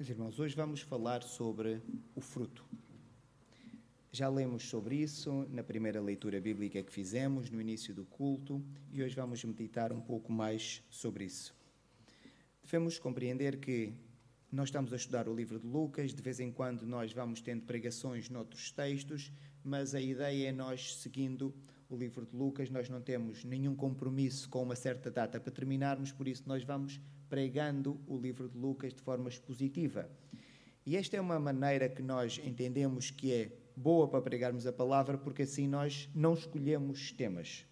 Meus irmãos, hoje vamos falar sobre o fruto. Já lemos sobre isso na primeira leitura bíblica que fizemos, no início do culto, e hoje vamos meditar um pouco mais sobre isso. Devemos compreender que nós estamos a estudar o livro de Lucas, de vez em quando nós vamos tendo pregações noutros textos, mas a ideia é nós seguindo o livro de Lucas, nós não temos nenhum compromisso com uma certa data para terminarmos, por isso nós vamos pregando o livro de Lucas de forma expositiva. E esta é uma maneira que nós entendemos que é boa para pregarmos a palavra, porque assim nós não escolhemos temas.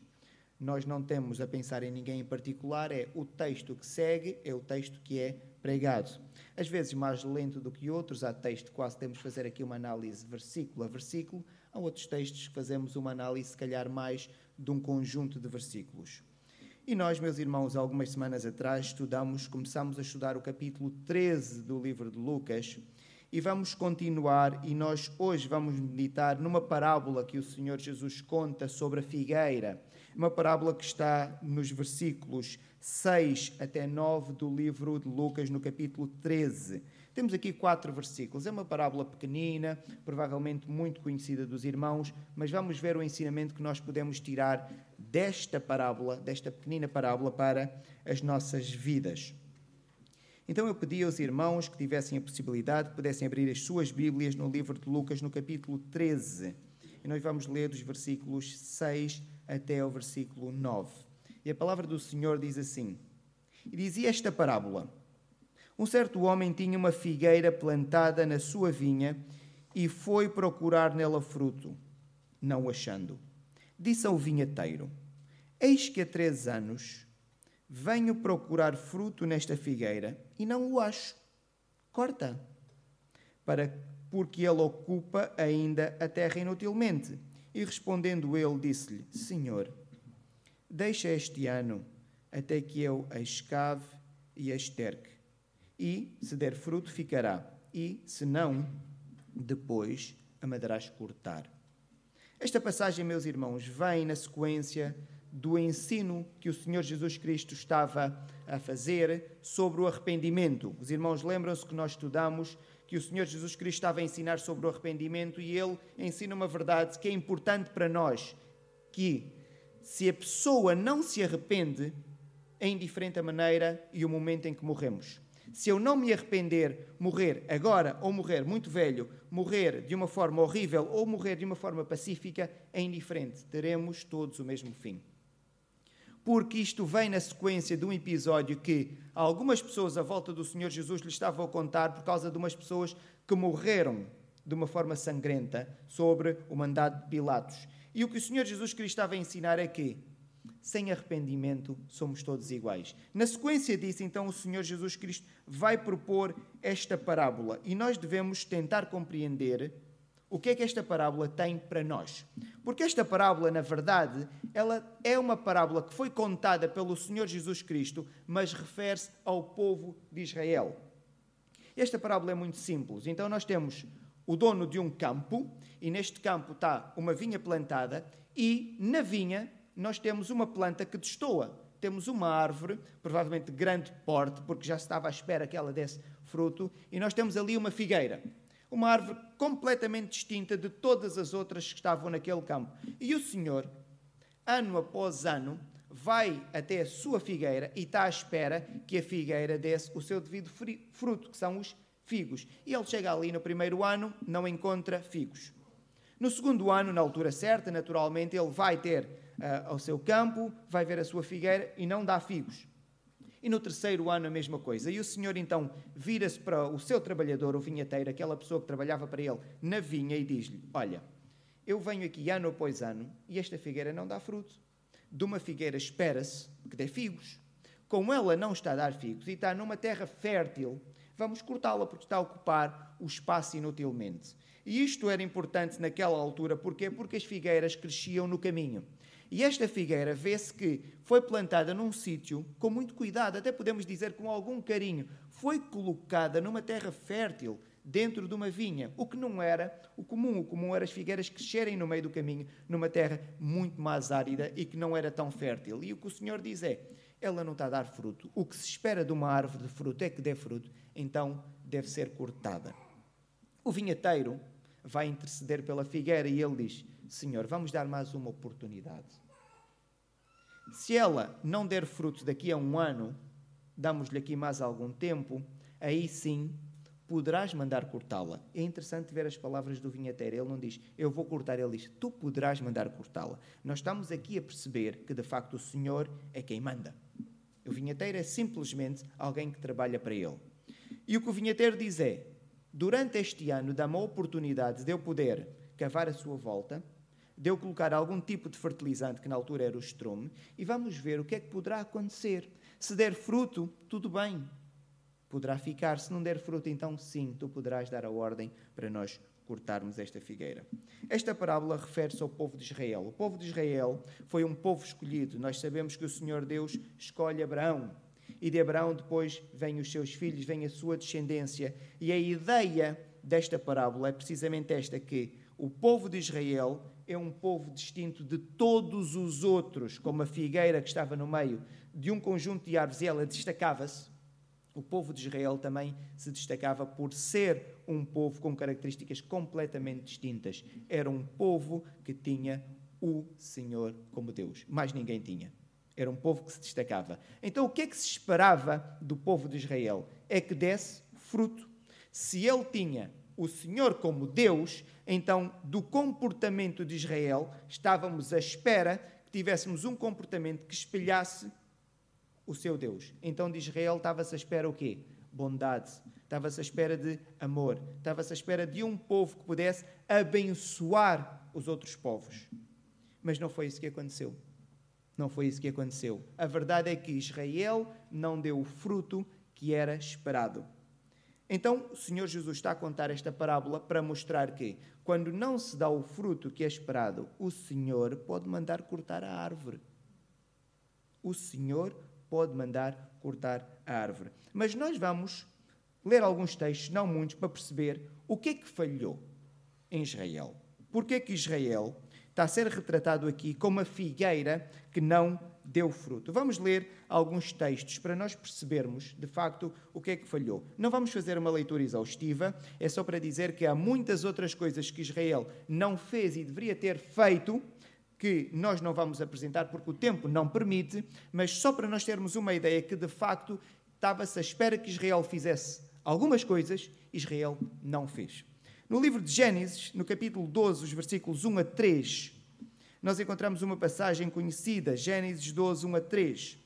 Nós não temos a pensar em ninguém em particular, é o texto que segue, é o texto que é pregado. Às vezes mais lento do que outros, há texto quase temos que fazer aqui uma análise versículo a versículo, há outros textos que fazemos uma análise, se calhar, mais de um conjunto de versículos. E nós, meus irmãos, algumas semanas atrás estudamos, começamos a estudar o capítulo 13 do livro de Lucas, e vamos continuar, e nós hoje vamos meditar numa parábola que o Senhor Jesus conta sobre a figueira. Uma parábola que está nos versículos 6 até 9 do livro de Lucas, no capítulo 13. Temos aqui quatro versículos. É uma parábola pequenina, provavelmente muito conhecida dos irmãos, mas vamos ver o ensinamento que nós podemos tirar desta parábola, desta pequenina parábola, para as nossas vidas. Então eu pedi aos irmãos que tivessem a possibilidade, pudessem abrir as suas Bíblias no livro de Lucas, no capítulo 13. E nós vamos ler dos versículos 6 até o versículo 9. E a palavra do Senhor diz assim: E dizia esta parábola: Um certo homem tinha uma figueira plantada na sua vinha e foi procurar nela fruto, não achando. Disse ao vinhateiro: Eis que há três anos Venho procurar fruto nesta figueira e não o acho. Corta. Para, porque ele ocupa ainda a terra inutilmente. E respondendo ele, disse-lhe: Senhor, deixa este ano até que eu a escave e a esterque. E, se der fruto, ficará. E, se não, depois a mandarás cortar. Esta passagem, meus irmãos, vem na sequência do ensino que o Senhor Jesus Cristo estava a fazer sobre o arrependimento. Os irmãos lembram-se que nós estudamos que o Senhor Jesus Cristo estava a ensinar sobre o arrependimento e ele ensina uma verdade que é importante para nós, que se a pessoa não se arrepende, é indiferente a maneira e o momento em que morremos. Se eu não me arrepender, morrer agora ou morrer muito velho, morrer de uma forma horrível ou morrer de uma forma pacífica, é indiferente. Teremos todos o mesmo fim porque isto vem na sequência de um episódio que algumas pessoas à volta do Senhor Jesus lhe estavam a contar por causa de umas pessoas que morreram de uma forma sangrenta sobre o mandado de Pilatos. E o que o Senhor Jesus Cristo estava a ensinar é que, sem arrependimento, somos todos iguais. Na sequência disso, então, o Senhor Jesus Cristo vai propor esta parábola e nós devemos tentar compreender o que é que esta parábola tem para nós? Porque esta parábola, na verdade, ela é uma parábola que foi contada pelo Senhor Jesus Cristo, mas refere-se ao povo de Israel. Esta parábola é muito simples. Então nós temos o dono de um campo, e neste campo está uma vinha plantada, e na vinha nós temos uma planta que destoa. Temos uma árvore, provavelmente de grande porte, porque já estava à espera que ela desse fruto, e nós temos ali uma figueira uma árvore completamente distinta de todas as outras que estavam naquele campo. E o Senhor, ano após ano, vai até a sua figueira e está à espera que a figueira desse o seu devido fruto, que são os figos. E ele chega ali no primeiro ano, não encontra figos. No segundo ano, na altura certa, naturalmente, ele vai ter uh, ao seu campo, vai ver a sua figueira e não dá figos. E no terceiro ano a mesma coisa. E o senhor então vira-se para o seu trabalhador, o vinheteiro, aquela pessoa que trabalhava para ele na vinha, e diz-lhe: Olha, eu venho aqui ano após ano e esta figueira não dá fruto. De uma figueira espera-se que dê figos. Como ela não está a dar figos e está numa terra fértil, vamos cortá-la porque está a ocupar o espaço inutilmente. E isto era importante naquela altura, porquê? Porque as figueiras cresciam no caminho. E esta figueira vê-se que foi plantada num sítio com muito cuidado, até podemos dizer com algum carinho. Foi colocada numa terra fértil, dentro de uma vinha, o que não era o comum. O comum era as figueiras crescerem no meio do caminho, numa terra muito mais árida e que não era tão fértil. E o que o Senhor diz é: ela não está a dar fruto. O que se espera de uma árvore de fruto é que dê fruto. Então deve ser cortada. O vinheteiro vai interceder pela figueira e ele diz: Senhor, vamos dar mais uma oportunidade. Se ela não der frutos daqui a um ano, damos-lhe aqui mais algum tempo, aí sim poderás mandar cortá-la. É interessante ver as palavras do vinheteiro. Ele não diz, eu vou cortar, ele diz, tu poderás mandar cortá-la. Nós estamos aqui a perceber que de facto o Senhor é quem manda. O vinheteiro é simplesmente alguém que trabalha para ele. E o que o vinheteiro diz é: durante este ano, dá-me a oportunidade de eu poder cavar a sua volta, de eu colocar algum tipo de fertilizante, que na altura era o estrume, e vamos ver o que é que poderá acontecer. Se der fruto, tudo bem poderá ficar. Se não der fruto, então sim, tu poderás dar a ordem para nós cortarmos esta figueira. Esta parábola refere-se ao povo de Israel. O povo de Israel foi um povo escolhido. Nós sabemos que o Senhor Deus escolhe Abraão. E de Abraão depois vêm os seus filhos, vem a sua descendência. E a ideia desta parábola é precisamente esta: que o povo de Israel é um povo distinto de todos os outros, como a figueira que estava no meio de um conjunto de árvores e ela destacava-se o povo de Israel também se destacava por ser um povo com características completamente distintas. Era um povo que tinha o Senhor como Deus. Mais ninguém tinha. Era um povo que se destacava. Então, o que é que se esperava do povo de Israel? É que desse fruto. Se ele tinha o Senhor como Deus, então do comportamento de Israel estávamos à espera que tivéssemos um comportamento que espelhasse o seu Deus. Então de Israel estava-se à espera o quê? Bondade. Estava-se à espera de amor. Estava-se à espera de um povo que pudesse abençoar os outros povos. Mas não foi isso que aconteceu. Não foi isso que aconteceu. A verdade é que Israel não deu o fruto que era esperado. Então, o Senhor Jesus está a contar esta parábola para mostrar que, quando não se dá o fruto que é esperado, o Senhor pode mandar cortar a árvore. O Senhor pode mandar cortar a árvore. Mas nós vamos ler alguns textos, não muitos, para perceber o que é que falhou em Israel. Porque é que Israel está a ser retratado aqui como uma figueira que não deu fruto. Vamos ler alguns textos para nós percebermos, de facto, o que é que falhou. Não vamos fazer uma leitura exaustiva, é só para dizer que há muitas outras coisas que Israel não fez e deveria ter feito que nós não vamos apresentar porque o tempo não permite, mas só para nós termos uma ideia que de facto estava-se à espera que Israel fizesse algumas coisas, Israel não fez. No livro de Gênesis, no capítulo 12, os versículos 1 a 3, nós encontramos uma passagem conhecida, Gênesis 12, 1 a 3,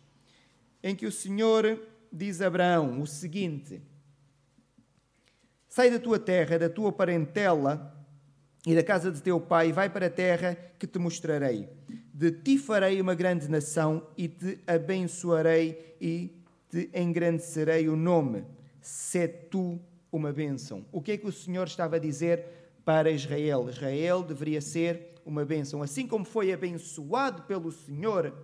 em que o Senhor diz a Abraão o seguinte: Sai da tua terra, da tua parentela e da casa de teu pai, vai para a terra que te mostrarei. De ti farei uma grande nação e te abençoarei e te engrandecerei o nome. Se tu uma bênção. O que é que o Senhor estava a dizer para Israel? Israel deveria ser uma bênção. Assim como foi abençoado pelo Senhor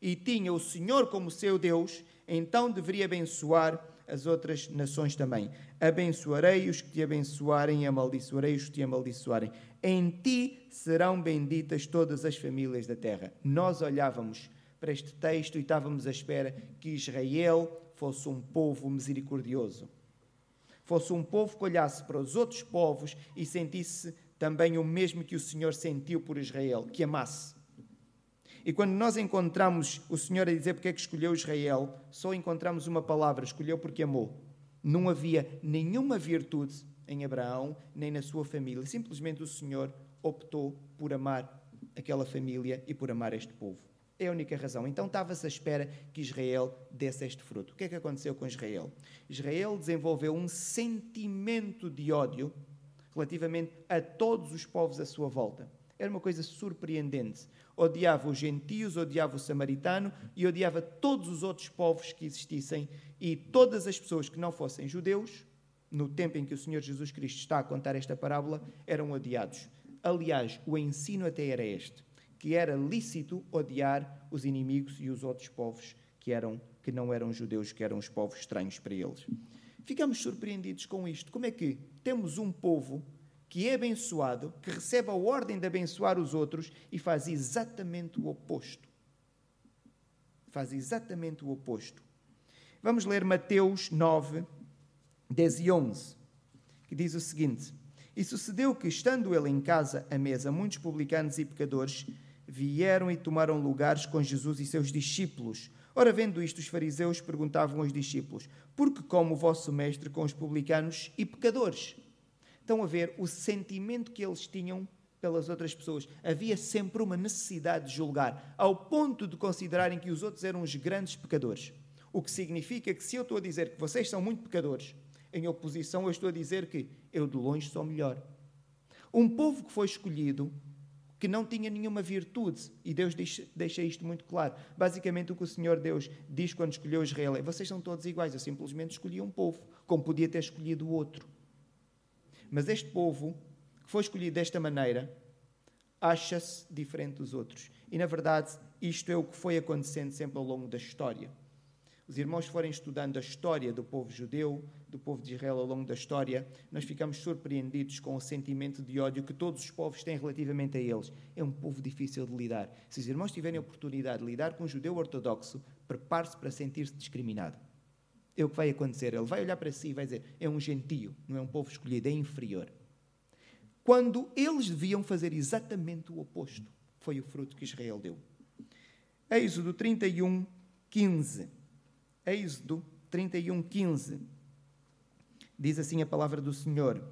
e tinha o Senhor como seu Deus, então deveria abençoar as outras nações também. Abençoarei os que te abençoarem e amaldiçoarei os que te amaldiçoarem. Em ti serão benditas todas as famílias da terra. Nós olhávamos para este texto e estávamos à espera que Israel fosse um povo misericordioso. Fosse um povo que olhasse para os outros povos e sentisse também o mesmo que o Senhor sentiu por Israel, que amasse e quando nós encontramos o Senhor a dizer porque é que escolheu Israel, só encontramos uma palavra: escolheu porque amou. Não havia nenhuma virtude em Abraão nem na sua família. Simplesmente o Senhor optou por amar aquela família e por amar este povo. É a única razão. Então estava-se à espera que Israel desse este fruto. O que é que aconteceu com Israel? Israel desenvolveu um sentimento de ódio relativamente a todos os povos à sua volta. Era uma coisa surpreendente odiava os gentios, odiava o samaritano e odiava todos os outros povos que existissem e todas as pessoas que não fossem judeus, no tempo em que o Senhor Jesus Cristo está a contar esta parábola, eram odiados. Aliás, o ensino até era este, que era lícito odiar os inimigos e os outros povos que eram que não eram judeus, que eram os povos estranhos para eles. Ficamos surpreendidos com isto. Como é que temos um povo que é abençoado, que recebe a ordem de abençoar os outros e faz exatamente o oposto. Faz exatamente o oposto. Vamos ler Mateus 9, 10 e 11, que diz o seguinte: E sucedeu que, estando ele em casa à mesa, muitos publicanos e pecadores vieram e tomaram lugares com Jesus e seus discípulos. Ora, vendo isto, os fariseus perguntavam aos discípulos: Por que come o vosso mestre com os publicanos e pecadores? Estão a ver o sentimento que eles tinham pelas outras pessoas. Havia sempre uma necessidade de julgar, ao ponto de considerarem que os outros eram os grandes pecadores. O que significa que se eu estou a dizer que vocês são muito pecadores, em oposição eu estou a dizer que eu de longe sou melhor. Um povo que foi escolhido que não tinha nenhuma virtude, e Deus deixa isto muito claro. Basicamente, o que o Senhor Deus diz quando escolheu Israel é: vocês são todos iguais, eu simplesmente escolhi um povo, como podia ter escolhido outro. Mas este povo, que foi escolhido desta maneira, acha-se diferente dos outros. E, na verdade, isto é o que foi acontecendo sempre ao longo da história os irmãos forem estudando a história do povo judeu, do povo de Israel ao longo da história, nós ficamos surpreendidos com o sentimento de ódio que todos os povos têm relativamente a eles. É um povo difícil de lidar. Se os irmãos tiverem a oportunidade de lidar com um judeu ortodoxo, prepare-se para sentir-se discriminado. É o que vai acontecer. Ele vai olhar para si e vai dizer: é um gentio, não é um povo escolhido, é inferior. Quando eles deviam fazer exatamente o oposto, foi o fruto que Israel deu. Êxodo 31, 15. Êxodo 31, 15. Diz assim a palavra do Senhor.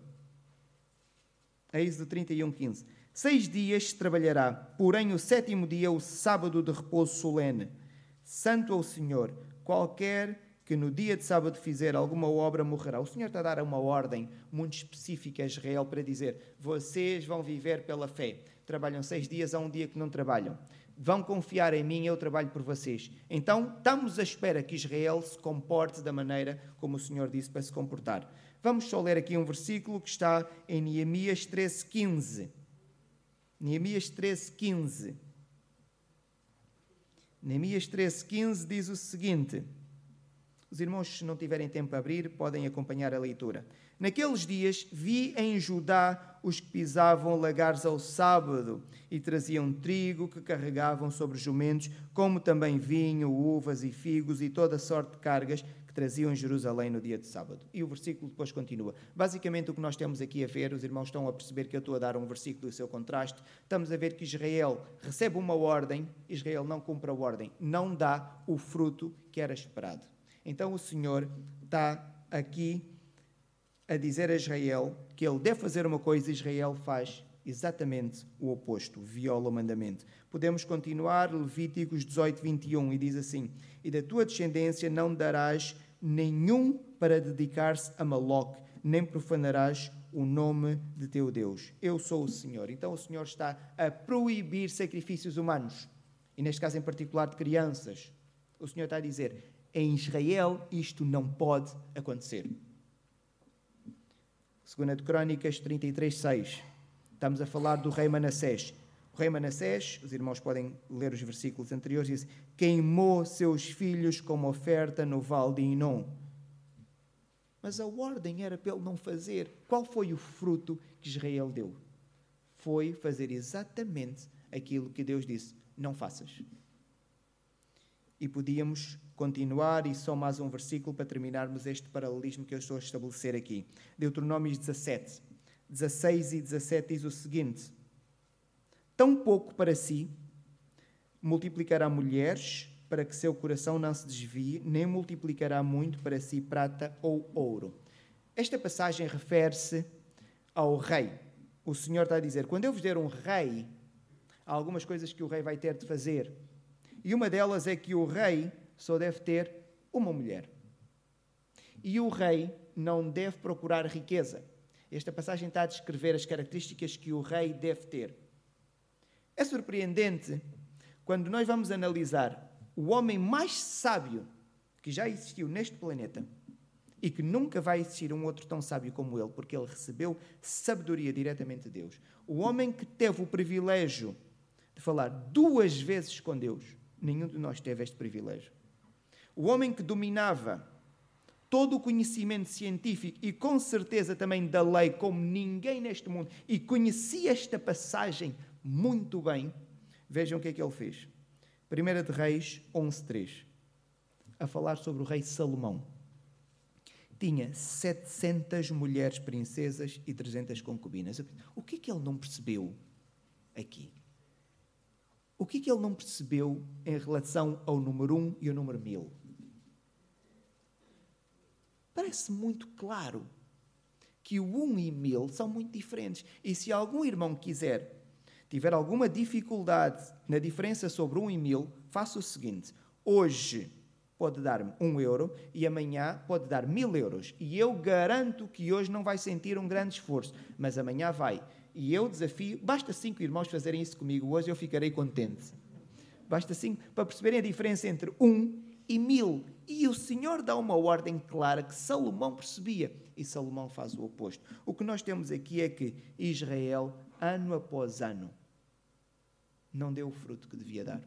Êxodo 31, 15. Seis dias trabalhará, porém o sétimo dia, o sábado de repouso solene. Santo ao Senhor. Qualquer que no dia de sábado fizer alguma obra morrerá. O Senhor está a dar uma ordem muito específica a Israel para dizer: vocês vão viver pela fé. Trabalham seis dias, há um dia que não trabalham vão confiar em mim, eu trabalho por vocês. Então, estamos à espera que Israel se comporte da maneira como o Senhor disse para se comportar. Vamos só ler aqui um versículo que está em Neemias 13:15. Neemias 13:15. Neemias 13:15 diz o seguinte: Os irmãos, se não tiverem tempo a abrir, podem acompanhar a leitura. Naqueles dias vi em Judá os que pisavam lagares ao sábado e traziam trigo que carregavam sobre jumentos, como também vinho, uvas e figos e toda sorte de cargas que traziam em Jerusalém no dia de sábado. E o versículo depois continua. Basicamente, o que nós temos aqui a ver, os irmãos estão a perceber que eu estou a dar um versículo e o seu contraste. Estamos a ver que Israel recebe uma ordem, Israel não cumpre a ordem, não dá o fruto que era esperado. Então o Senhor está aqui a dizer a Israel que ele deve fazer uma coisa, Israel faz exatamente o oposto, viola o mandamento. Podemos continuar, Levíticos 18, 21, e diz assim: E da tua descendência não darás nenhum para dedicar-se a Maloque, nem profanarás o nome de teu Deus. Eu sou o Senhor. Então o Senhor está a proibir sacrifícios humanos, e neste caso em particular de crianças. O Senhor está a dizer: em Israel isto não pode acontecer. Segunda de Crónicas 33, 6. Estamos a falar do rei Manassés. O rei Manassés, os irmãos podem ler os versículos anteriores, diz: queimou seus filhos como oferta no vale de Inon. Mas a ordem era para ele não fazer. Qual foi o fruto que Israel deu? Foi fazer exatamente aquilo que Deus disse: não faças. E podíamos continuar e só mais um versículo para terminarmos este paralelismo que eu estou a estabelecer aqui. Deuteronômio 17, 16 e 17 diz o seguinte: Tão pouco para si multiplicará mulheres para que seu coração não se desvie, nem multiplicará muito para si prata ou ouro. Esta passagem refere-se ao rei. O Senhor está a dizer: quando eu vos der um rei, há algumas coisas que o rei vai ter de fazer e uma delas é que o rei só deve ter uma mulher. E o rei não deve procurar riqueza. Esta passagem está a descrever as características que o rei deve ter. É surpreendente quando nós vamos analisar o homem mais sábio que já existiu neste planeta e que nunca vai existir um outro tão sábio como ele, porque ele recebeu sabedoria diretamente de Deus. O homem que teve o privilégio de falar duas vezes com Deus, Nenhum de nós teve este privilégio. O homem que dominava todo o conhecimento científico e com certeza também da lei, como ninguém neste mundo, e conhecia esta passagem muito bem, vejam o que é que ele fez. 1 de Reis 11.3, a falar sobre o rei Salomão. tinha 700 mulheres princesas e 300 concubinas. O que é que ele não percebeu aqui? O que é que ele não percebeu em relação ao número 1 e ao número 1000? Parece muito claro que o 1 e 1000 são muito diferentes. E se algum irmão quiser, tiver alguma dificuldade na diferença sobre 1 e 1000, faça o seguinte: hoje pode dar-me 1 euro e amanhã pode dar 1000 euros. E eu garanto que hoje não vai sentir um grande esforço, mas amanhã vai. E eu desafio, basta cinco irmãos fazerem isso comigo hoje, eu ficarei contente. Basta cinco, para perceberem a diferença entre um e mil. E o Senhor dá uma ordem clara que Salomão percebia. E Salomão faz o oposto. O que nós temos aqui é que Israel, ano após ano, não deu o fruto que devia dar.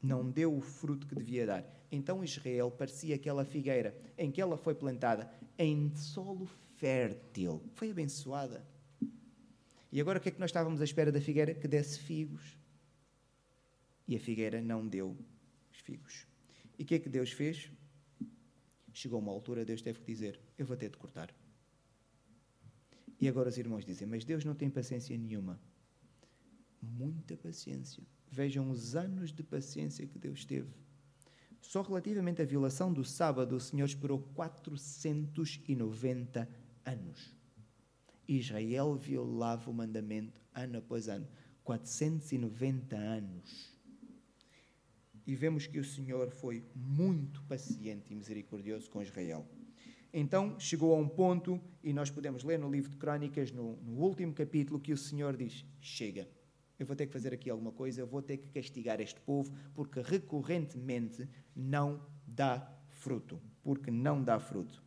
Não deu o fruto que devia dar. Então Israel parecia aquela figueira em que ela foi plantada em solo fértil. Foi abençoada. E agora o que é que nós estávamos à espera da figueira? Que desse figos. E a figueira não deu figos. E o que é que Deus fez? Chegou uma altura, Deus teve que dizer: Eu vou ter de cortar. E agora os irmãos dizem: Mas Deus não tem paciência nenhuma. Muita paciência. Vejam os anos de paciência que Deus teve. Só relativamente à violação do sábado, o Senhor esperou 490 anos. Israel violava o mandamento ano após ano. 490 anos. E vemos que o Senhor foi muito paciente e misericordioso com Israel. Então chegou a um ponto, e nós podemos ler no livro de Crônicas, no, no último capítulo, que o Senhor diz: Chega, eu vou ter que fazer aqui alguma coisa, eu vou ter que castigar este povo, porque recorrentemente não dá fruto. Porque não dá fruto.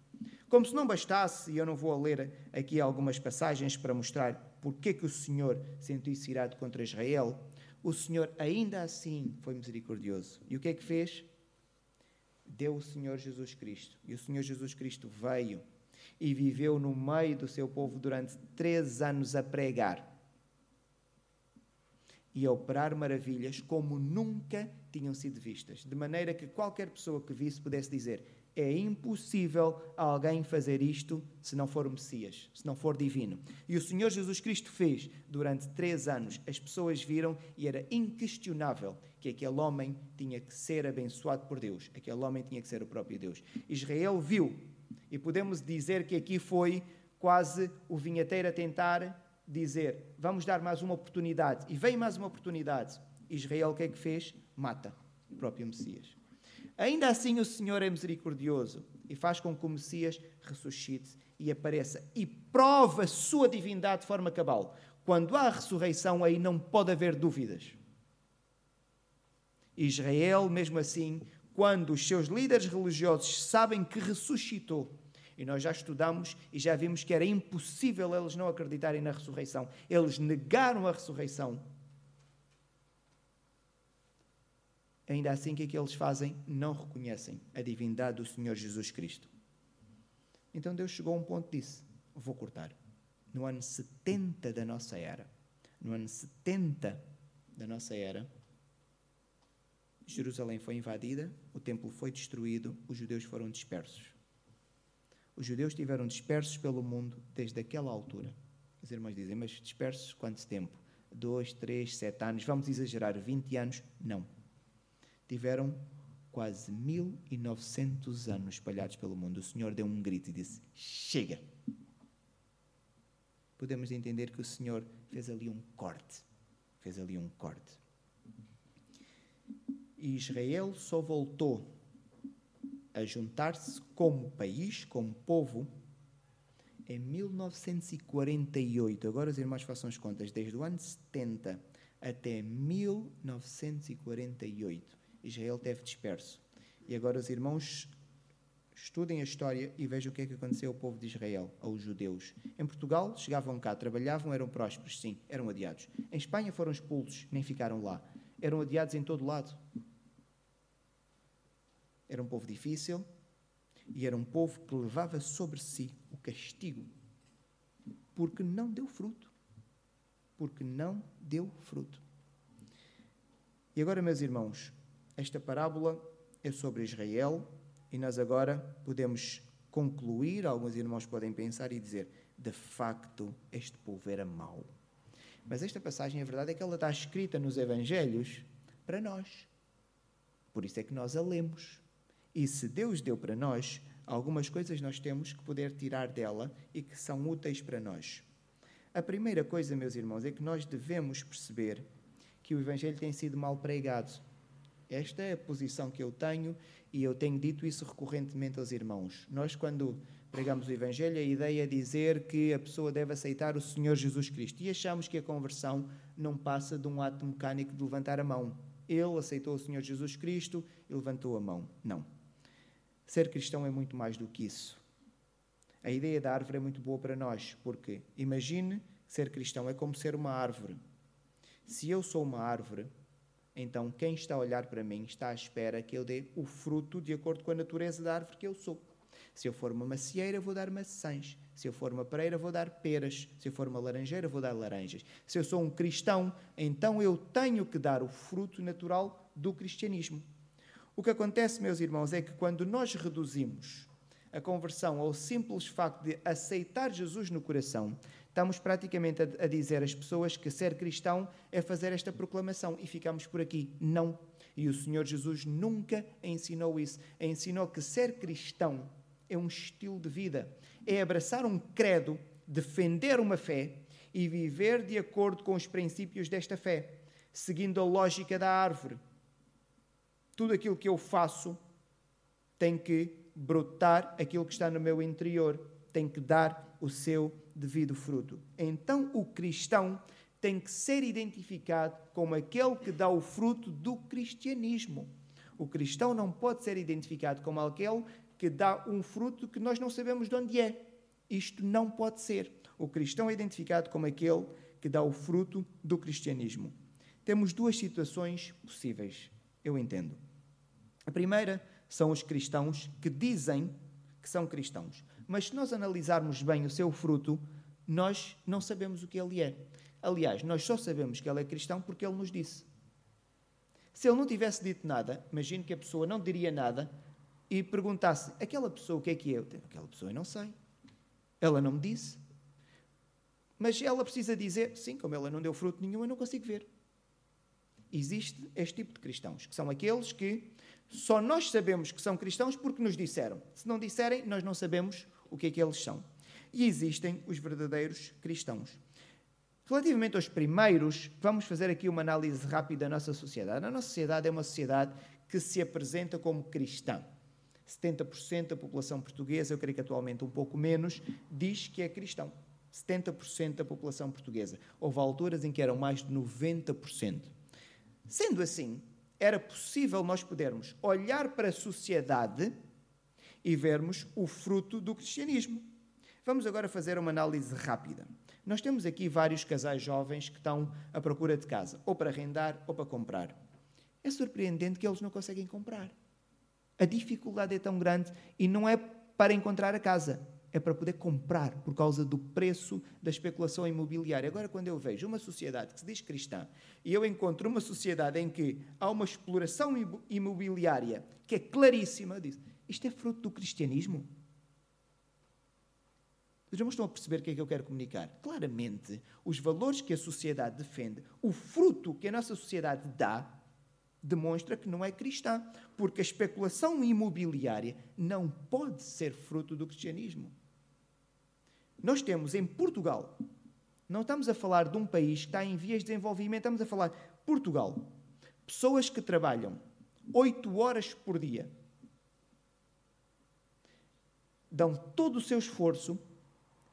Como se não bastasse, e eu não vou ler aqui algumas passagens para mostrar porque que o Senhor sentiu-se irado contra Israel, o Senhor ainda assim foi misericordioso. E o que é que fez? Deu o Senhor Jesus Cristo. E o Senhor Jesus Cristo veio e viveu no meio do seu povo durante três anos a pregar e a operar maravilhas como nunca tinham sido vistas, de maneira que qualquer pessoa que visse pudesse dizer: é impossível alguém fazer isto se não for o Messias, se não for divino. E o Senhor Jesus Cristo fez durante três anos. As pessoas viram e era inquestionável que aquele homem tinha que ser abençoado por Deus. Aquele homem tinha que ser o próprio Deus. Israel viu. E podemos dizer que aqui foi quase o vinheteiro a tentar dizer: vamos dar mais uma oportunidade. E vem mais uma oportunidade. Israel o que é que fez? Mata o próprio Messias. Ainda assim, o Senhor é misericordioso e faz com que o Messias ressuscite e apareça e prova a sua divindade de forma cabal. Quando há ressurreição, aí não pode haver dúvidas. Israel, mesmo assim, quando os seus líderes religiosos sabem que ressuscitou, e nós já estudamos e já vimos que era impossível eles não acreditarem na ressurreição, eles negaram a ressurreição ainda assim, o que é que eles fazem? Não reconhecem a divindade do Senhor Jesus Cristo. Então Deus chegou a um ponto e disse: Vou cortar. No ano 70 da nossa era, no ano 70 da nossa era, Jerusalém foi invadida, o templo foi destruído, os judeus foram dispersos. Os judeus estiveram dispersos pelo mundo desde aquela altura. Os irmãos dizem, mas dispersos quanto tempo? Dois, três, sete anos? Vamos exagerar, 20 anos? Não tiveram quase 1900 anos espalhados pelo mundo. O Senhor deu um grito e disse: Chega! Podemos entender que o Senhor fez ali um corte. Fez ali um corte. E Israel só voltou a juntar-se como país, como povo, em 1948. Agora os irmãos façam as contas, desde o ano 70 até 1948. Israel teve disperso. E agora os irmãos estudem a história e vejam o que é que aconteceu ao povo de Israel, aos judeus. Em Portugal, chegavam cá, trabalhavam, eram prósperos, sim, eram adiados. Em Espanha foram expulsos, nem ficaram lá. Eram adiados em todo lado. Era um povo difícil e era um povo que levava sobre si o castigo porque não deu fruto. Porque não deu fruto. E agora, meus irmãos, esta parábola é sobre Israel e nós agora podemos concluir, alguns irmãos podem pensar e dizer: de facto, este povo era mau. Mas esta passagem, a verdade é que ela está escrita nos Evangelhos para nós. Por isso é que nós a lemos. E se Deus deu para nós, algumas coisas nós temos que poder tirar dela e que são úteis para nós. A primeira coisa, meus irmãos, é que nós devemos perceber que o Evangelho tem sido mal pregado. Esta é a posição que eu tenho e eu tenho dito isso recorrentemente aos irmãos. Nós, quando pregamos o Evangelho, a ideia é dizer que a pessoa deve aceitar o Senhor Jesus Cristo. E achamos que a conversão não passa de um ato mecânico de levantar a mão. Ele aceitou o Senhor Jesus Cristo e levantou a mão. Não. Ser cristão é muito mais do que isso. A ideia da árvore é muito boa para nós, porque imagine ser cristão é como ser uma árvore. Se eu sou uma árvore, então quem está a olhar para mim está à espera que eu dê o fruto de acordo com a natureza da árvore que eu sou. Se eu for uma macieira, vou dar maçãs. Se eu for uma pereira, vou dar peras. Se eu for uma laranjeira, vou dar laranjas. Se eu sou um cristão, então eu tenho que dar o fruto natural do cristianismo. O que acontece, meus irmãos, é que quando nós reduzimos a conversão ao simples facto de aceitar Jesus no coração, estamos praticamente a, dizer às pessoas que ser cristão é fazer esta proclamação e ficamos por aqui. Não. E o Senhor Jesus nunca ensinou isso. Ensinou que ser cristão é um estilo de vida, é abraçar um credo, defender uma fé e viver de acordo com os princípios desta fé, seguindo a lógica da árvore. Tudo aquilo que eu faço tem que brotar aquilo que está no meu interior, tem que dar o seu devido fruto. Então o cristão tem que ser identificado como aquele que dá o fruto do cristianismo. O cristão não pode ser identificado como aquele que dá um fruto que nós não sabemos de onde é. Isto não pode ser. O cristão é identificado como aquele que dá o fruto do cristianismo. Temos duas situações possíveis, eu entendo. A primeira são os cristãos que dizem que são cristãos. Mas se nós analisarmos bem o seu fruto, nós não sabemos o que ele é. Aliás, nós só sabemos que ele é cristão porque ele nos disse. Se ele não tivesse dito nada, imagino que a pessoa não diria nada e perguntasse: aquela pessoa o que é que é? Aquela pessoa eu não sei. Ela não me disse. Mas ela precisa dizer: sim, como ela não deu fruto nenhum, eu não consigo ver. Existe este tipo de cristãos, que são aqueles que só nós sabemos que são cristãos porque nos disseram. Se não disserem, nós não sabemos o que é que eles são. E existem os verdadeiros cristãos. Relativamente aos primeiros, vamos fazer aqui uma análise rápida da nossa sociedade. A nossa sociedade é uma sociedade que se apresenta como cristã. 70% da população portuguesa, eu creio que atualmente um pouco menos, diz que é cristão. 70% da população portuguesa. Houve alturas em que eram mais de 90%. Sendo assim, era possível nós podermos olhar para a sociedade e vermos o fruto do cristianismo. Vamos agora fazer uma análise rápida. Nós temos aqui vários casais jovens que estão à procura de casa, ou para arrendar ou para comprar. É surpreendente que eles não conseguem comprar. A dificuldade é tão grande e não é para encontrar a casa, é para poder comprar por causa do preço da especulação imobiliária. Agora, quando eu vejo uma sociedade que se diz cristã e eu encontro uma sociedade em que há uma exploração imobiliária que é claríssima, digo, isto é fruto do cristianismo? Os irmãos estão a perceber o que é que eu quero comunicar? Claramente, os valores que a sociedade defende, o fruto que a nossa sociedade dá, demonstra que não é cristã, porque a especulação imobiliária não pode ser fruto do cristianismo. Nós temos em Portugal, não estamos a falar de um país que está em vias de desenvolvimento, estamos a falar Portugal. Pessoas que trabalham oito horas por dia, dão todo o seu esforço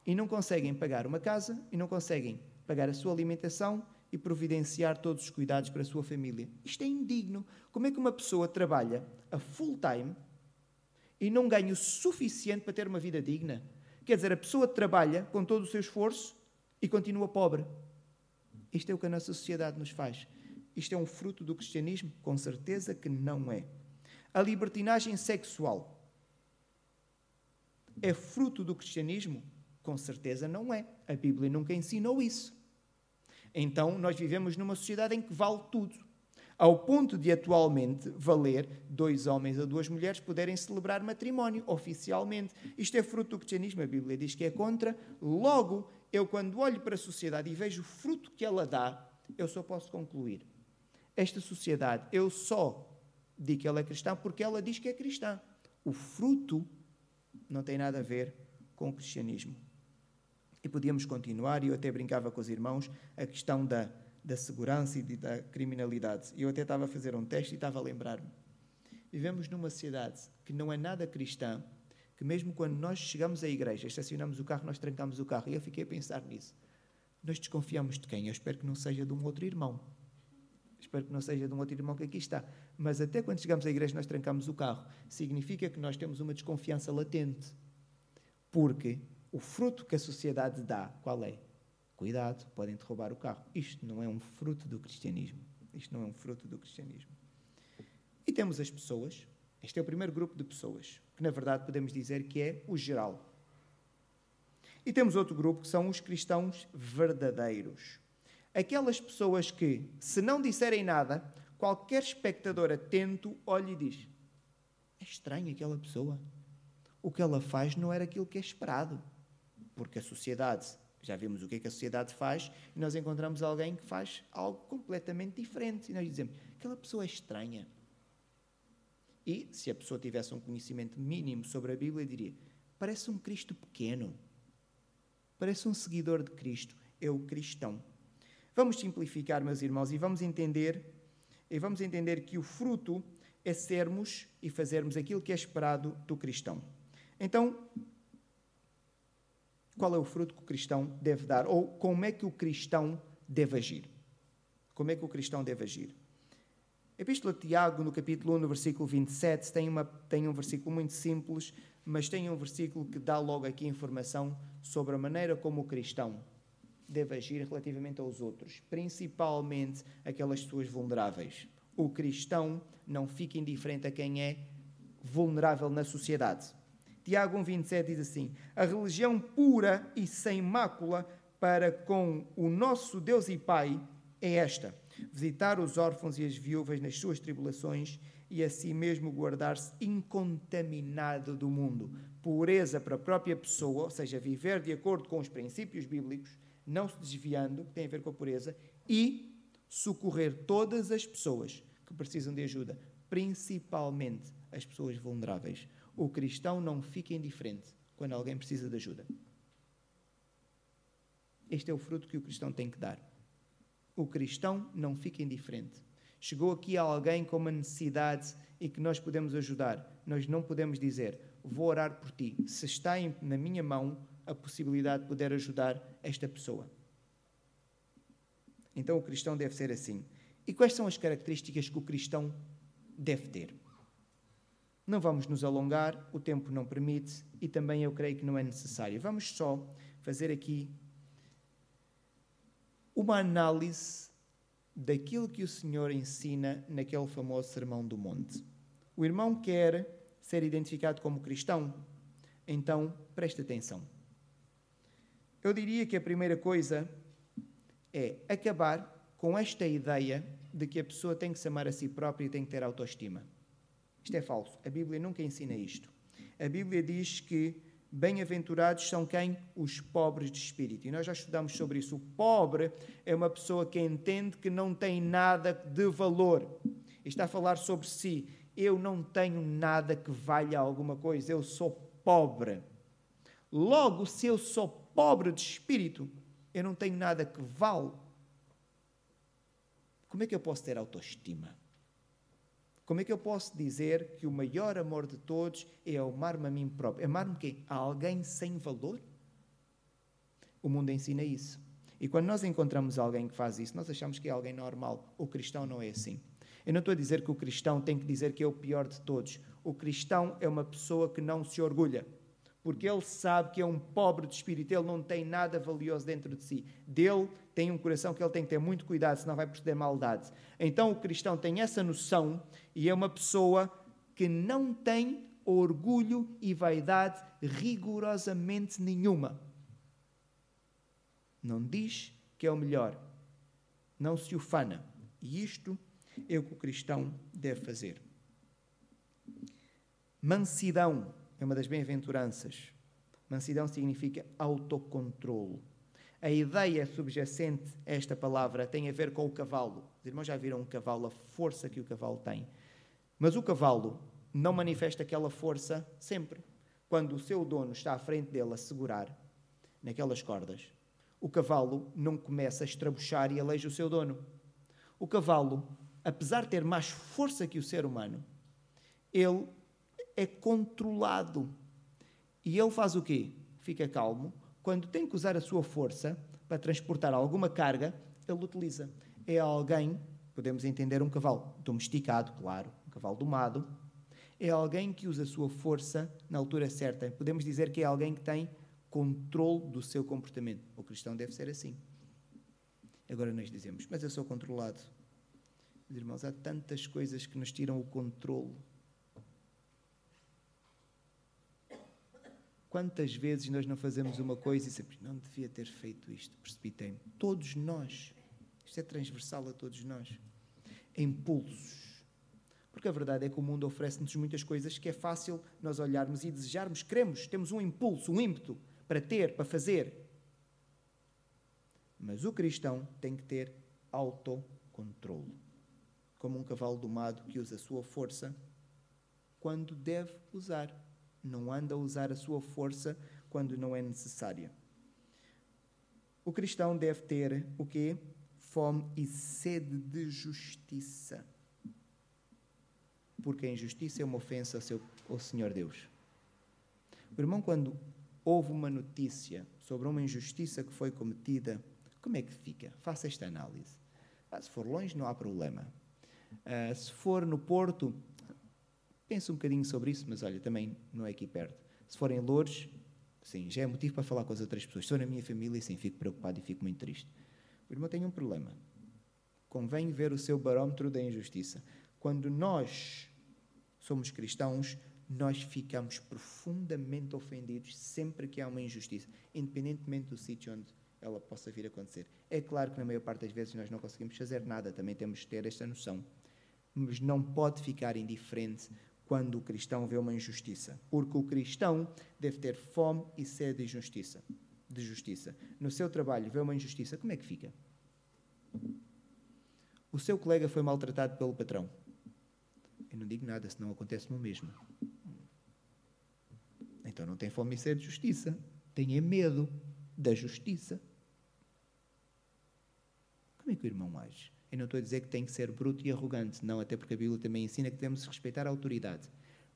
e não conseguem pagar uma casa e não conseguem pagar a sua alimentação e providenciar todos os cuidados para a sua família. Isto é indigno. Como é que uma pessoa trabalha a full time e não ganha o suficiente para ter uma vida digna? Quer dizer, a pessoa trabalha com todo o seu esforço e continua pobre. Isto é o que a nossa sociedade nos faz. Isto é um fruto do cristianismo? Com certeza que não é. A libertinagem sexual é fruto do cristianismo? Com certeza não é. A Bíblia nunca ensinou isso. Então, nós vivemos numa sociedade em que vale tudo. ao ponto de atualmente valer dois homens ou duas mulheres poderem celebrar matrimónio oficialmente. Isto é fruto do cristianismo, a Bíblia diz que é contra. Logo, eu, quando olho para a sociedade e vejo o fruto que ela dá, eu só posso concluir. Esta sociedade, eu só digo que ela é cristã porque ela diz que é cristã. O fruto não tem nada a ver com o cristianismo. E podíamos continuar, e eu até brincava com os irmãos, a questão da, da segurança e da criminalidade. Eu até estava a fazer um teste e estava a lembrar-me. Vivemos numa sociedade que não é nada cristã, que mesmo quando nós chegamos à igreja, estacionamos o carro, nós trancamos o carro. E eu fiquei a pensar nisso. Nós desconfiamos de quem? Eu espero que não seja de um outro irmão. Espero que não seja de um outro irmão que aqui está. Mas até quando chegamos à igreja, nós trancamos o carro. Significa que nós temos uma desconfiança latente. Porque o fruto que a sociedade dá, qual é? Cuidado, podem-te roubar o carro. Isto não é um fruto do cristianismo. Isto não é um fruto do cristianismo. E temos as pessoas. Este é o primeiro grupo de pessoas, que na verdade podemos dizer que é o geral. E temos outro grupo que são os cristãos verdadeiros. Aquelas pessoas que, se não disserem nada, qualquer espectador atento olha e diz: É estranho aquela pessoa. O que ela faz não era aquilo que é esperado. Porque a sociedade, já vimos o que é que a sociedade faz, e nós encontramos alguém que faz algo completamente diferente. E nós dizemos: aquela pessoa é estranha. E se a pessoa tivesse um conhecimento mínimo sobre a Bíblia, diria: parece um Cristo pequeno. Parece um seguidor de Cristo. É o cristão. Vamos simplificar, meus irmãos, e vamos entender, e vamos entender que o fruto é sermos e fazermos aquilo que é esperado do cristão. Então, qual é o fruto que o cristão deve dar? Ou como é que o cristão deve agir? Como é que o cristão deve agir? A Epístola de Tiago, no capítulo 1, no versículo 27, tem, uma, tem um versículo muito simples, mas tem um versículo que dá logo aqui informação sobre a maneira como o cristão deve agir relativamente aos outros, principalmente aquelas pessoas vulneráveis. O cristão não fica indiferente a quem é vulnerável na sociedade. Tiago 1,27 diz assim: A religião pura e sem mácula para com o nosso Deus e Pai é esta: visitar os órfãos e as viúvas nas suas tribulações e assim mesmo guardar-se incontaminado do mundo. Pureza para a própria pessoa, ou seja, viver de acordo com os princípios bíblicos, não se desviando, que tem a ver com a pureza, e socorrer todas as pessoas que precisam de ajuda, principalmente as pessoas vulneráveis. O cristão não fica indiferente quando alguém precisa de ajuda. Este é o fruto que o cristão tem que dar. O cristão não fica indiferente. Chegou aqui alguém com uma necessidade e que nós podemos ajudar. Nós não podemos dizer, vou orar por ti. Se está na minha mão a possibilidade de poder ajudar esta pessoa. Então o cristão deve ser assim. E quais são as características que o cristão deve ter? Não vamos nos alongar, o tempo não permite e também eu creio que não é necessário. Vamos só fazer aqui uma análise daquilo que o Senhor ensina naquele famoso Sermão do Monte. O irmão quer ser identificado como cristão, então preste atenção. Eu diria que a primeira coisa é acabar com esta ideia de que a pessoa tem que se amar a si própria e tem que ter autoestima. Isto é falso. A Bíblia nunca ensina isto. A Bíblia diz que bem-aventurados são quem? Os pobres de espírito. E nós já estudamos sobre isso. O pobre é uma pessoa que entende que não tem nada de valor. E está a falar sobre si. Eu não tenho nada que valha alguma coisa. Eu sou pobre. Logo, se eu sou pobre de espírito, eu não tenho nada que vale. Como é que eu posso ter autoestima? Como é que eu posso dizer que o maior amor de todos é amar-me a mim próprio? Amar-me quem? A alguém sem valor? O mundo ensina isso. E quando nós encontramos alguém que faz isso, nós achamos que é alguém normal. O cristão não é assim. Eu não estou a dizer que o cristão tem que dizer que é o pior de todos. O cristão é uma pessoa que não se orgulha porque ele sabe que é um pobre de espírito, ele não tem nada valioso dentro de si. Dele tem um coração que ele tem que ter muito cuidado, senão vai proceder maldade. Então o cristão tem essa noção e é uma pessoa que não tem orgulho e vaidade rigorosamente nenhuma. Não diz que é o melhor, não se ufana. E isto é o que o cristão deve fazer. Mansidão é uma das bem-aventuranças. Mansidão significa autocontrolo. A ideia subjacente a esta palavra tem a ver com o cavalo. Os irmãos já viram um cavalo, a força que o cavalo tem. Mas o cavalo não manifesta aquela força sempre. Quando o seu dono está à frente dele a segurar naquelas cordas, o cavalo não começa a estrabuchar e aleija o seu dono. O cavalo, apesar de ter mais força que o ser humano, ele é controlado. E ele faz o quê? Fica calmo. Quando tem que usar a sua força para transportar alguma carga, ele utiliza. É alguém, podemos entender um cavalo domesticado, claro, um cavalo domado, é alguém que usa a sua força na altura certa. Podemos dizer que é alguém que tem controle do seu comportamento. O cristão deve ser assim. Agora nós dizemos, mas eu sou controlado. Meus irmãos, há tantas coisas que nos tiram o controle Quantas vezes nós não fazemos uma coisa e sempre não devia ter feito isto, precipitei-me. Todos nós. Isto é transversal a todos nós. Impulsos. Porque a verdade é que o mundo oferece-nos muitas coisas que é fácil nós olharmos e desejarmos, queremos, temos um impulso, um ímpeto para ter, para fazer. Mas o cristão tem que ter autocontrole. Como um cavalo domado que usa a sua força quando deve usar não anda a usar a sua força quando não é necessária. O cristão deve ter o quê? Fome e sede de justiça. Porque a injustiça é uma ofensa ao, seu, ao Senhor Deus. O irmão, quando houve uma notícia sobre uma injustiça que foi cometida, como é que fica? Faça esta análise. Ah, se for longe, não há problema. Ah, se for no Porto, Pensa um bocadinho sobre isso, mas olha, também não é aqui perto. Se forem Lourdes, sim, já é motivo para falar com as outras pessoas. Estou na minha família, sim, fico preocupado e fico muito triste. O irmão tem um problema. Convém ver o seu barómetro da injustiça. Quando nós somos cristãos, nós ficamos profundamente ofendidos sempre que há uma injustiça, independentemente do sítio onde ela possa vir a acontecer. É claro que na maior parte das vezes nós não conseguimos fazer nada, também temos de ter esta noção. Mas não pode ficar indiferente quando o cristão vê uma injustiça, porque o cristão deve ter fome e sede de justiça. De justiça. No seu trabalho vê uma injustiça, como é que fica? O seu colega foi maltratado pelo patrão. Eu não digo nada, senão acontece no mesmo. Então não tem fome e sede de justiça. Tem medo da justiça. Como é que o irmão age? Eu não estou a dizer que tem que ser bruto e arrogante, não, até porque a Bíblia também ensina que temos de respeitar a autoridade.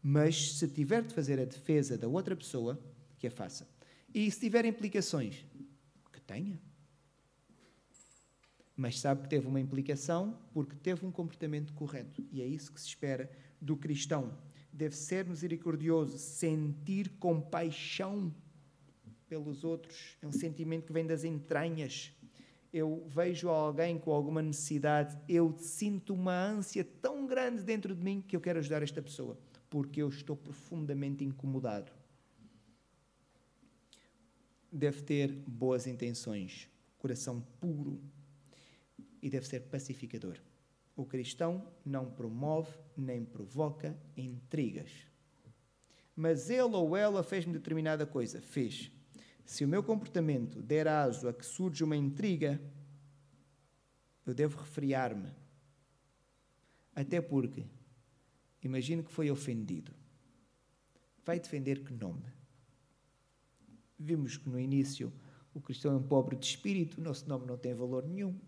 Mas se tiver de fazer a defesa da outra pessoa, que a faça. E se tiver implicações, que tenha. Mas sabe que teve uma implicação porque teve um comportamento correto. E é isso que se espera do cristão. Deve ser misericordioso, sentir compaixão pelos outros. É um sentimento que vem das entranhas eu vejo alguém com alguma necessidade, eu sinto uma ânsia tão grande dentro de mim que eu quero ajudar esta pessoa, porque eu estou profundamente incomodado. Deve ter boas intenções, coração puro e deve ser pacificador. O cristão não promove nem provoca intrigas. Mas ele ou ela fez-me determinada coisa. Fez se o meu comportamento der aso a que surja uma intriga, eu devo refriar-me. Até porque, imagino que foi ofendido. Vai defender que nome? Vimos que no início o cristão é um pobre de espírito, o nosso nome não tem valor nenhum.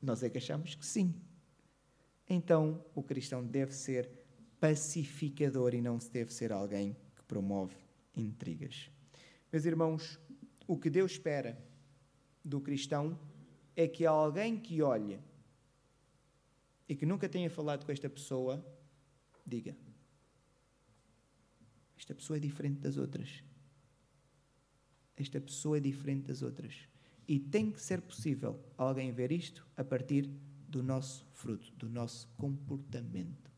Nós é que achamos que sim. Então, o cristão deve ser pacificador e não deve ser alguém que promove intrigas. Meus irmãos, o que Deus espera do cristão é que alguém que olhe e que nunca tenha falado com esta pessoa, diga: Esta pessoa é diferente das outras. Esta pessoa é diferente das outras. E tem que ser possível alguém ver isto a partir do nosso fruto, do nosso comportamento.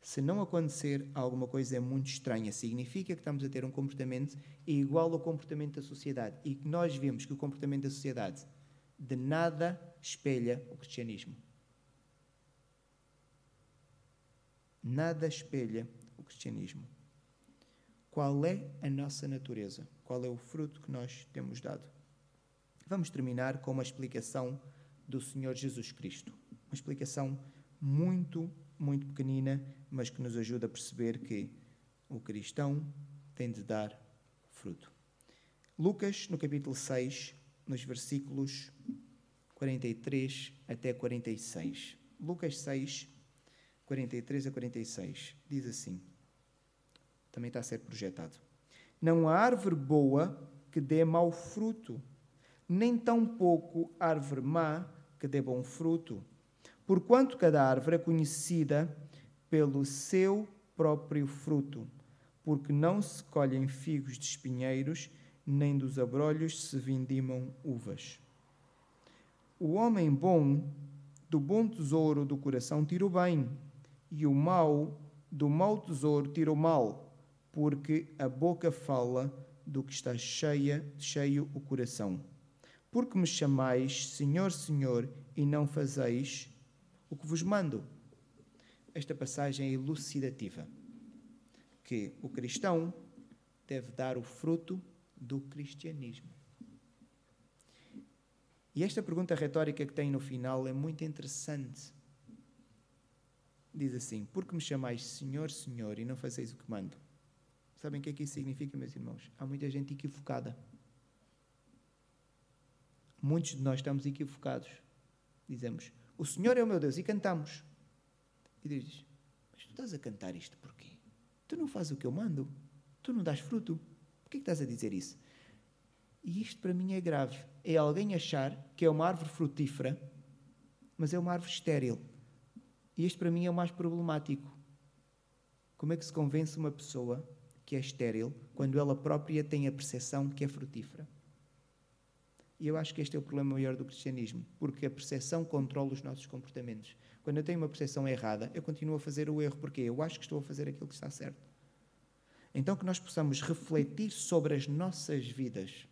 Se não acontecer alguma coisa muito estranha, significa que estamos a ter um comportamento igual ao comportamento da sociedade e que nós vemos que o comportamento da sociedade de nada espelha o cristianismo. nada espelha o cristianismo. Qual é a nossa natureza? Qual é o fruto que nós temos dado? Vamos terminar com uma explicação do Senhor Jesus Cristo. Uma explicação muito, muito pequenina, mas que nos ajuda a perceber que o cristão tem de dar fruto. Lucas, no capítulo 6, nos versículos 43 até 46. Lucas 6, 43 a 46, diz assim: também está a ser projetado. Não há árvore boa que dê mau fruto, nem tampouco árvore má que dê bom fruto. Porquanto cada árvore é conhecida pelo seu próprio fruto, porque não se colhem figos de espinheiros, nem dos abrolhos se vindimam uvas. O homem bom, do bom tesouro do coração, tira o bem, e o mau, do mau tesouro, tira o mal, porque a boca fala do que está cheia, cheio o coração. Porque me chamais Senhor, Senhor, e não fazeis o que vos mando. Esta passagem é elucidativa. Que o cristão deve dar o fruto do cristianismo. E esta pergunta retórica que tem no final é muito interessante. Diz assim: Por que me chamais Senhor, Senhor e não fazeis o que mando? Sabem o que é que isso significa, meus irmãos? Há muita gente equivocada. Muitos de nós estamos equivocados. Dizemos: o Senhor é o meu Deus, e cantamos. E dizes, mas tu estás a cantar isto porquê? Tu não fazes o que eu mando? Tu não dás fruto? Por que estás a dizer isso? E isto para mim é grave. É alguém achar que é uma árvore frutífera, mas é uma árvore estéril. E isto para mim é o mais problemático. Como é que se convence uma pessoa que é estéril quando ela própria tem a percepção que é frutífera? E eu acho que este é o problema maior do cristianismo, porque a percepção controla os nossos comportamentos. Quando eu tenho uma percepção errada, eu continuo a fazer o erro, porque eu acho que estou a fazer aquilo que está certo. Então, que nós possamos refletir sobre as nossas vidas,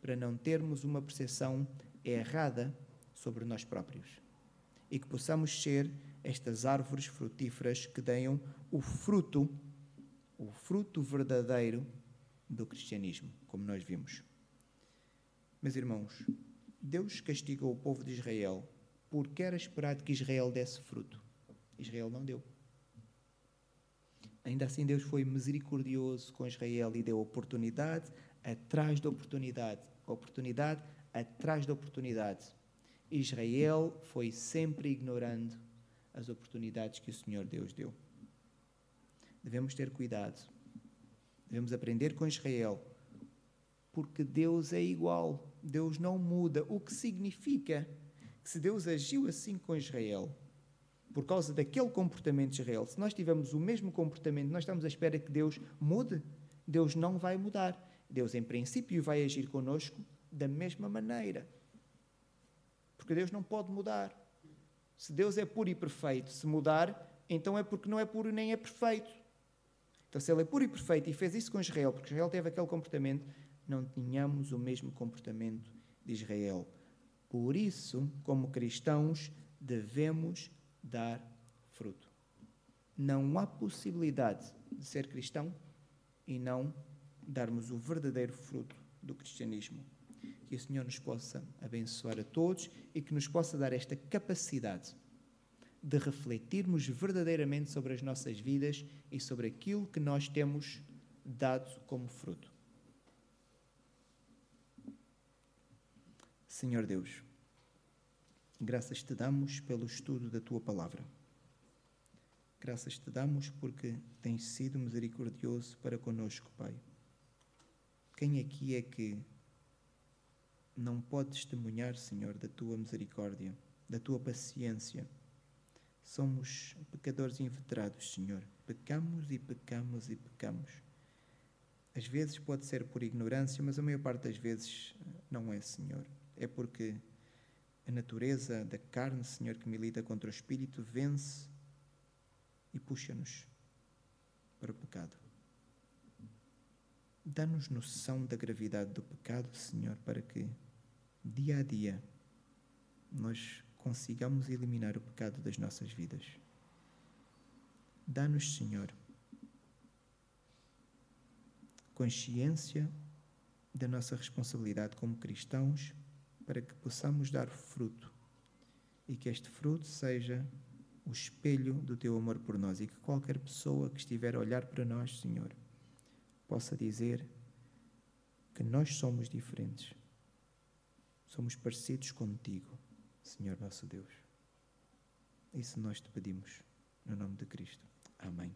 para não termos uma percepção errada sobre nós próprios. E que possamos ser estas árvores frutíferas que deem o fruto, o fruto verdadeiro do cristianismo, como nós vimos. Meus irmãos, Deus castigou o povo de Israel porque era esperado que Israel desse fruto. Israel não deu. Ainda assim, Deus foi misericordioso com Israel e deu oportunidade atrás da oportunidade, oportunidade atrás da oportunidade. Israel foi sempre ignorando as oportunidades que o Senhor Deus deu. Devemos ter cuidado. Devemos aprender com Israel, porque Deus é igual. Deus não muda, o que significa que se Deus agiu assim com Israel, por causa daquele comportamento de Israel, se nós tivermos o mesmo comportamento, nós estamos à espera que Deus mude, Deus não vai mudar. Deus, em princípio, vai agir conosco da mesma maneira. Porque Deus não pode mudar. Se Deus é puro e perfeito, se mudar, então é porque não é puro nem é perfeito. Então, se Ele é puro e perfeito e fez isso com Israel, porque Israel teve aquele comportamento, não tenhamos o mesmo comportamento de Israel. Por isso, como cristãos, devemos dar fruto. Não há possibilidade de ser cristão e não darmos o verdadeiro fruto do cristianismo. Que o Senhor nos possa abençoar a todos e que nos possa dar esta capacidade de refletirmos verdadeiramente sobre as nossas vidas e sobre aquilo que nós temos dado como fruto. Senhor Deus, graças te damos pelo estudo da tua palavra. Graças te damos porque tens sido misericordioso para conosco, Pai. Quem aqui é que não pode testemunhar, Senhor, da tua misericórdia, da tua paciência? Somos pecadores inveterados, Senhor. Pecamos e pecamos e pecamos. Às vezes pode ser por ignorância, mas a maior parte das vezes não é, Senhor é porque a natureza da carne, Senhor, que milita contra o espírito, vence e puxa-nos para o pecado. Dá-nos noção da gravidade do pecado, Senhor, para que dia a dia nós consigamos eliminar o pecado das nossas vidas. Dá-nos, Senhor, consciência da nossa responsabilidade como cristãos para que possamos dar fruto e que este fruto seja o espelho do teu amor por nós e que qualquer pessoa que estiver a olhar para nós, Senhor, possa dizer que nós somos diferentes. Somos parecidos contigo, Senhor nosso Deus. Isso nós te pedimos, no nome de Cristo. Amém.